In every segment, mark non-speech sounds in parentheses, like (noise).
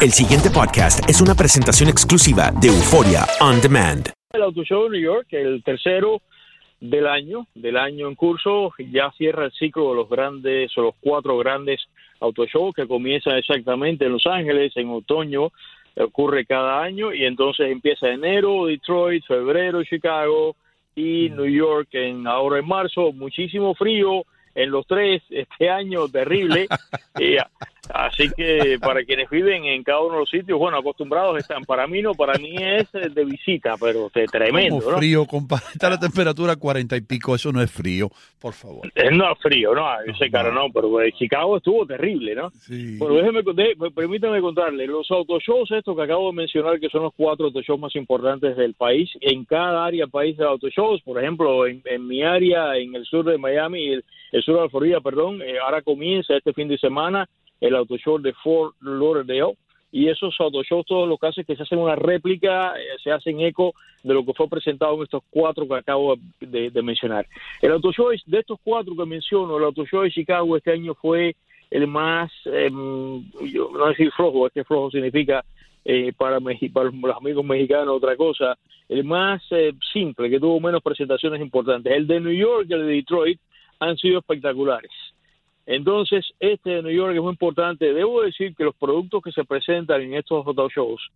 El siguiente podcast es una presentación exclusiva de Euforia On Demand. El Auto Show de New York, el tercero del año, del año en curso, ya cierra el ciclo de los grandes o los cuatro grandes auto shows que comienzan exactamente en Los Ángeles en otoño, ocurre cada año y entonces empieza enero Detroit, febrero Chicago y New York en ahora en marzo, muchísimo frío en los tres este año terrible. (laughs) y, así que para quienes viven en cada uno de los sitios, bueno, acostumbrados están. Para mí no, para mí es de visita, pero es tremendo. Como frío, compadre. Está la temperatura cuarenta y pico, eso no es frío, por favor. Eh, no es frío, no, ese caro no, pero eh, Chicago estuvo terrible, ¿no? Sí. Bueno, déjeme, de- permítame contarle, los autoshows estos que acabo de mencionar, que son los cuatro autoshows más importantes del país, en cada área país de autoshows, por ejemplo, en, en mi área, en el sur de Miami, el, el sur de la Florida, perdón, eh, ahora comienza este fin de semana el autoshow de Fort Lauderdale, y esos autoshows todos los casos que se hacen una réplica, eh, se hacen eco de lo que fue presentado en estos cuatro que acabo de, mencionar. El autoshow es- de estos cuatro que menciono, el autoshow de Chicago este año fue el más, em, yo no decir flojo, es que flojo significa eh, para, Meji- para los amigos mexicanos otra cosa, el más eh, simple, que tuvo menos presentaciones importantes. El de New York y el de Detroit han sido espectaculares. Entonces, este de New York es muy importante. Debo decir que los productos que se presentan en estos auto shows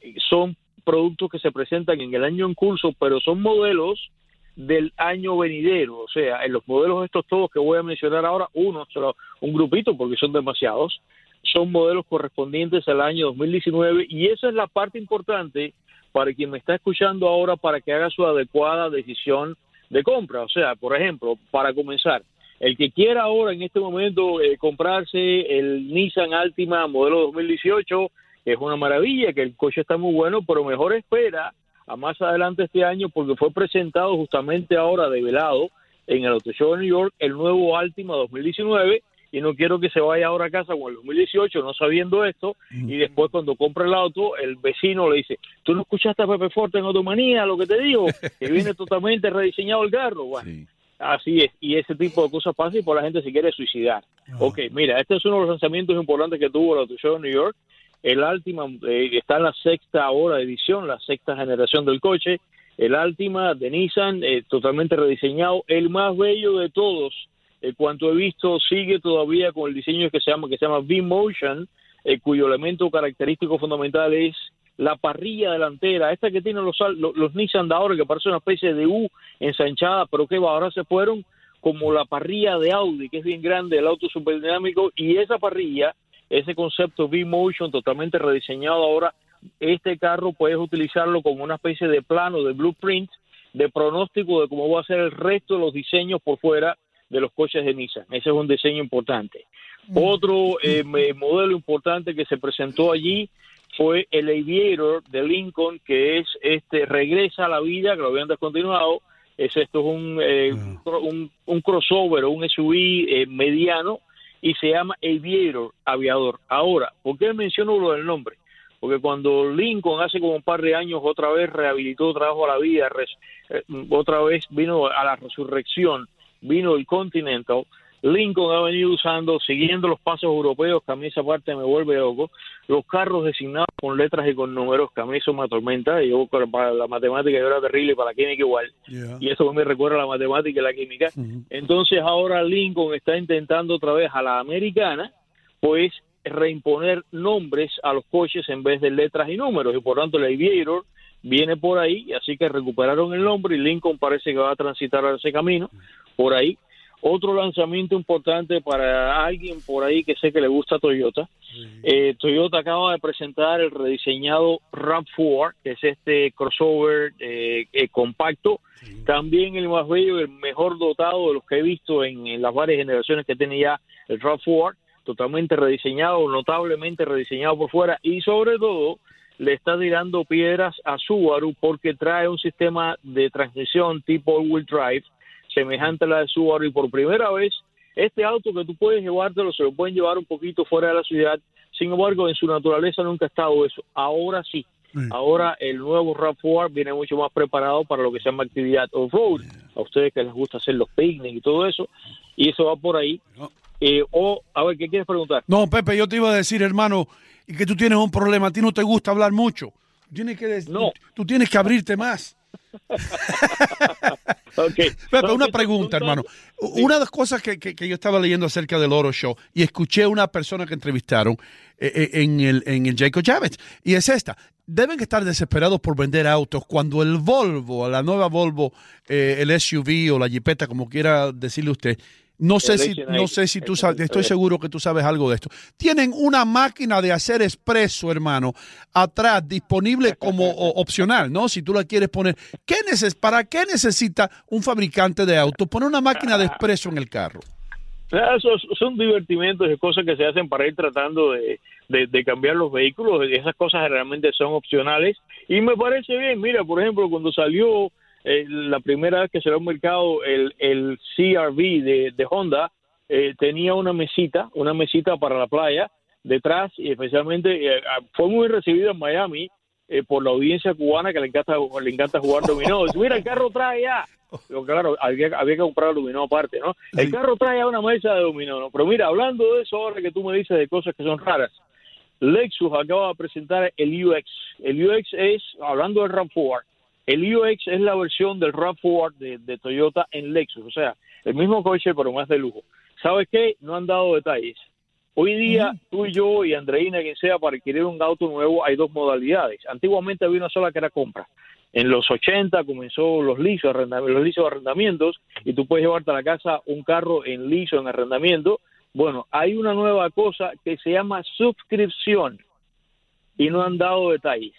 eh, son productos que se presentan en el año en curso, pero son modelos del año venidero. O sea, en los modelos estos todos que voy a mencionar ahora, uno, solo un grupito, porque son demasiados, son modelos correspondientes al año 2019 y esa es la parte importante para quien me está escuchando ahora para que haga su adecuada decisión de compra. O sea, por ejemplo, para comenzar, el que quiera ahora en este momento eh, comprarse el Nissan Altima modelo 2018, que es una maravilla, que el coche está muy bueno, pero mejor espera a más adelante este año porque fue presentado justamente ahora develado en el Auto Show de New York el nuevo Altima 2019 y no quiero que se vaya ahora a casa con el 2018 no sabiendo esto. Y después cuando compre el auto el vecino le dice tú no escuchaste a Pepe Forte en Automanía lo que te digo (laughs) que viene totalmente rediseñado el carro bueno Sí. Así es, y ese tipo de cosas pasa y por la gente se quiere suicidar. Ok, mira, este es uno de los lanzamientos importantes que tuvo Auto Show de New York. El Altima eh, está en la sexta ahora edición, la sexta generación del coche. El Altima de Nissan, eh, totalmente rediseñado, el más bello de todos. En cuanto he visto, sigue todavía con el diseño que se llama que se llama V-Motion, eh, cuyo elemento característico fundamental es la parrilla delantera, esta que tienen los, los, los Nissan de ahora, que parece una especie de U ensanchada, pero que ahora se fueron como la parrilla de Audi, que es bien grande, el auto superdinámico, y esa parrilla, ese concepto V-Motion totalmente rediseñado ahora, este carro puedes utilizarlo como una especie de plano, de blueprint, de pronóstico de cómo va a ser el resto de los diseños por fuera de los coches de Nissan. Ese es un diseño importante. Otro eh, modelo importante que se presentó allí fue el Aviator de Lincoln, que es este regresa a la vida, que lo habían descontinuado. Es esto es un, eh, un un, un crossover o un SUV eh, mediano y se llama Aviator, aviador. Ahora, ¿por qué menciono lo del nombre? Porque cuando Lincoln hace como un par de años otra vez rehabilitó, trajo a la vida, res- eh, otra vez vino a la resurrección, vino el Continental, Lincoln ha venido usando, siguiendo los pasos europeos, que a mí esa parte me vuelve loco, los carros designados con letras y con números, que a mí eso me atormenta, y yo para la matemática yo era terrible, para la química igual, Yeah. y eso me recuerda a la matemática y la química. Entonces ahora Lincoln está intentando otra vez a la americana, pues reimponer nombres a los coches en vez de letras y números, y por tanto el Aviator viene por ahí, así que recuperaron el nombre y Lincoln parece que va a transitar ese camino por ahí. Otro lanzamiento importante para alguien por ahí que sé que le gusta Toyota. Eh, Toyota acaba de presentar el rediseñado RAV4, que es este crossover eh, eh, compacto. También el más bello, el mejor dotado de los que he visto en, en las varias generaciones que tiene ya el RAV4. Totalmente rediseñado, notablemente rediseñado por fuera y sobre todo le está tirando piedras a Subaru porque trae un sistema de transmisión tipo all-wheel drive semejante a la de Subaru y por primera vez este auto que tú puedes llevártelo se lo pueden llevar un poquito fuera de la ciudad. Sin embargo en su naturaleza nunca ha estado eso. Ahora sí. Ahora el nuevo RAV4 viene mucho más preparado para lo que se llama actividad off-road a ustedes que les gusta hacer los picnics y todo eso y eso va por ahí. Eh, o a ver qué quieres preguntar No, Pepe, yo te iba a decir, hermano, que tú tienes un problema, a ti no te gusta hablar mucho. Tienes que, No. tú tienes que abrirte más. (laughs) (laughs) Okay. Una pregunta, un- hermano. Una de las cosas que, que- que yo estaba leyendo acerca del Oro Show y escuché a una persona que entrevistaron eh, eh, en, el, en el Jacob Javits, y es esta. Deben estar desesperados por vender autos cuando el Volvo, la nueva Volvo, eh, el SUV o la Jeepeta, como quiera decirle usted, no sé si, no sé si tú sabes, estoy seguro que tú sabes algo de esto. Tienen una máquina de hacer expreso, hermano, atrás, disponible como opcional, ¿no? Si tú la quieres poner. ¿Qué neces ¿Para qué necesita un fabricante de autos poner una máquina de expreso en el carro? Esos son divertimentos y cosas que se hacen para ir tratando de, de- de cambiar los vehículos. Esas cosas generalmente son opcionales y me parece bien. Mira, por ejemplo, cuando salió eh, la primera vez que salió al mercado el, el CRV de, de Honda, eh, tenía una mesita, una mesita para la playa detrás y especialmente eh, fue muy recibido en Miami eh, por la audiencia cubana que le encanta le encanta jugar dominó. Dice, Mira, el carro trae ya. Pero claro, había, había que comprar dominó aparte, ¿no? El Sí. carro trae ya una mesa de dominó, ¿no? Pero mira, hablando de eso ahora que tú me dices de cosas que son raras, Lexus acaba de presentar el UX. El UX es, hablando del RAV4, el UX es la versión del RAV4 de, de Toyota en Lexus, o sea, el mismo coche pero más de lujo. ¿Sabes qué? No han dado detalles. Hoy día, tú y yo y Andreina, quien sea, para adquirir un auto nuevo hay dos modalidades. Antiguamente había una sola que era compra. En los 80 comenzó los lisos, los lisos arrendamientos y tú puedes llevarte a la casa un carro en liso, en arrendamiento. Bueno, hay una nueva cosa que se llama suscripción y no han dado detalles.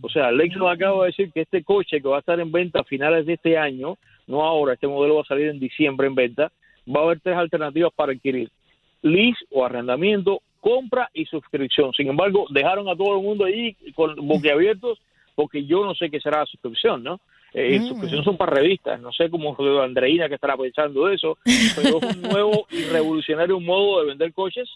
O sea, Lexus acaba de decir que este coche que va a estar en venta a finales de este año, no ahora, este modelo va a salir en diciembre en venta, va a haber tres alternativas para adquirir. Lease o arrendamiento, compra y suscripción. Sin embargo, dejaron a todo el mundo ahí con boquiabiertos porque yo no sé qué será la suscripción, ¿no? Eh, Mm. Suscripción son para revistas, no sé cómo Andreina que estará pensando de eso, pero es un (laughs) nuevo y revolucionario modo de vender coches.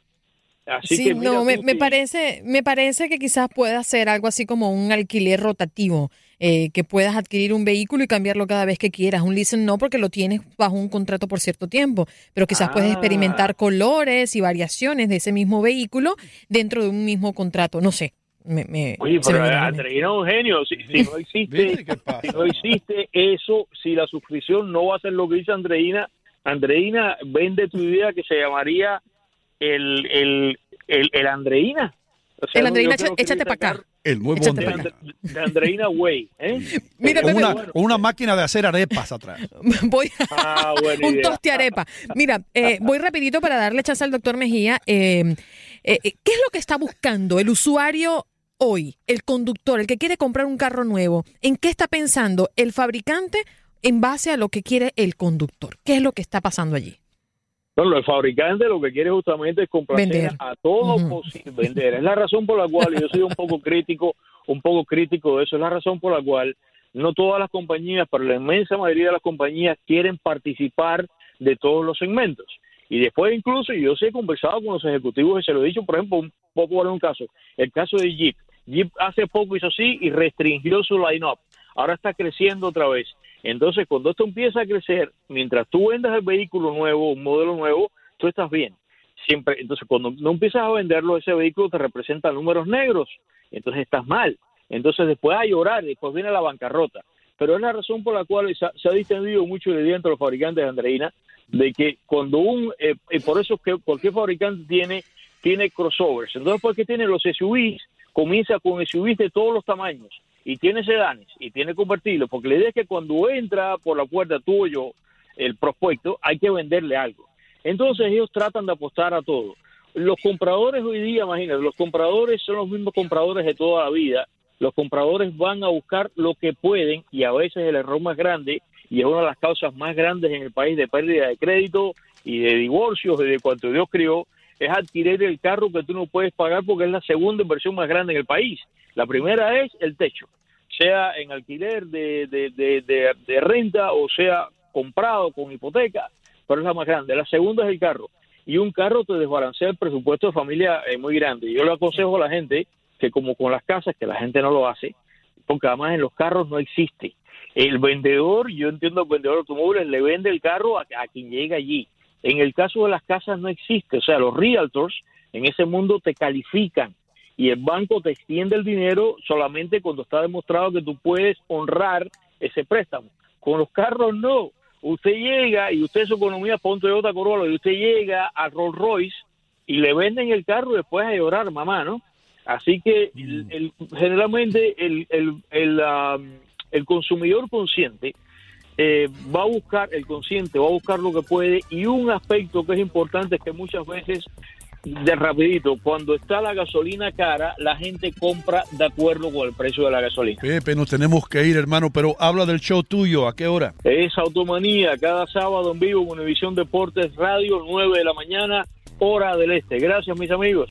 Así sí, que mira no, me, tú me si- parece, me parece que quizás pueda ser algo así como un alquiler rotativo, eh, que puedas adquirir un vehículo y cambiarlo cada vez que quieras. Un leasing no, porque lo tienes bajo un contrato por cierto tiempo, pero quizás puedes Ah. experimentar colores y variaciones de ese mismo vehículo dentro de un mismo contrato. No sé. Me, me- Oye, pero a un genio. Si, si no existe, si no existe eso, si la suscripción no va a ser lo que dice Andreina, Andreina vende tu idea que se llamaría el, el, el, el Andreina. O sea, El Andreina, échate para acá. El nuevo Andreina. De, de Andreina Way. ¿eh? (laughs) Mira, Con una, bueno. una máquina de hacer arepas atrás. (laughs) Voy Ah, buena un idea. toste arepa. Mira, eh, voy rapidito para darle chance al doctor Mejía. Eh, eh, eh, ¿Qué es lo que está buscando el usuario hoy, el conductor, el que quiere comprar un carro nuevo? ¿En qué está pensando el fabricante en base a lo que quiere el conductor? ¿Qué es lo que está pasando allí? Bueno, el fabricante lo que quiere justamente es complacer Vender. a todo posible vender. Es la razón por la cual y yo soy un poco crítico, un poco crítico de eso. Es la razón por la cual no todas las compañías, pero la inmensa mayoría de las compañías quieren participar de todos los segmentos. Y después incluso, y yo sí he conversado con los ejecutivos y se lo he dicho, por ejemplo, un poco poner un caso, el caso de Jeep. Jeep hace poco hizo así y restringió su line-up. Ahora está creciendo otra vez. Entonces, cuando esto empieza a crecer, mientras tú vendas el vehículo nuevo, un modelo nuevo, tú estás bien. Siempre, entonces, cuando no empiezas a venderlo, ese vehículo te representa números negros. Entonces, estás mal. Entonces, después a llorar, después viene la bancarrota. Pero es la razón por la cual se ha, se distendido mucho el día entre los fabricantes de Andreina, de que cuando un, eh, por eso es que cualquier fabricante tiene, tiene crossovers. Entonces, porque tiene los SUVs, comienza con SUVs de todos los tamaños y tiene sedanes y tiene convertibles, porque la idea es que cuando entra por la puerta tuyo el prospecto, hay que venderle algo. Entonces ellos tratan de apostar a todo. Los compradores hoy día, imagínate, los compradores son los mismos compradores de toda la vida. Los compradores van a buscar lo que pueden y a veces el error más grande, y es una de las causas más grandes en el país de pérdida de crédito y de divorcios y de cuanto Dios crió, es adquirir el carro que tú no puedes pagar porque es la segunda inversión más grande en el país. La primera es el techo, sea en alquiler de, de, de, renta o sea comprado con hipoteca, pero es la más grande. La segunda es el carro. Y un carro te desbalancea el presupuesto de familia eh, muy grande. Yo le aconsejo a la gente que como con las casas, que la gente no lo hace, porque además en los carros no existe. El vendedor, yo entiendo el vendedor de automóviles, le vende el carro a, a quien llega allí. En el caso de las casas no existe, o sea, los realtors en ese mundo te califican y el banco te extiende el dinero solamente cuando está demostrado que tú puedes honrar ese préstamo. Con los carros no. Usted llega y usted su economía para Toyota Corolla y usted llega a Rolls Royce y le venden el carro y después a llorar, mamá, ¿no? Así que el, generalmente el, el, el, um, el consumidor consciente eh, va a buscar, el consciente va a buscar lo que puede y un aspecto que es importante es que muchas veces de rapidito, cuando está la gasolina cara, la gente compra de acuerdo con el precio de la gasolina. Pepe, nos tenemos que ir, hermano, pero habla del show tuyo, ¿a qué hora? Es Automanía, cada sábado en vivo en Univisión Deportes Radio, 9 de la mañana, hora del este. Gracias, mis amigos.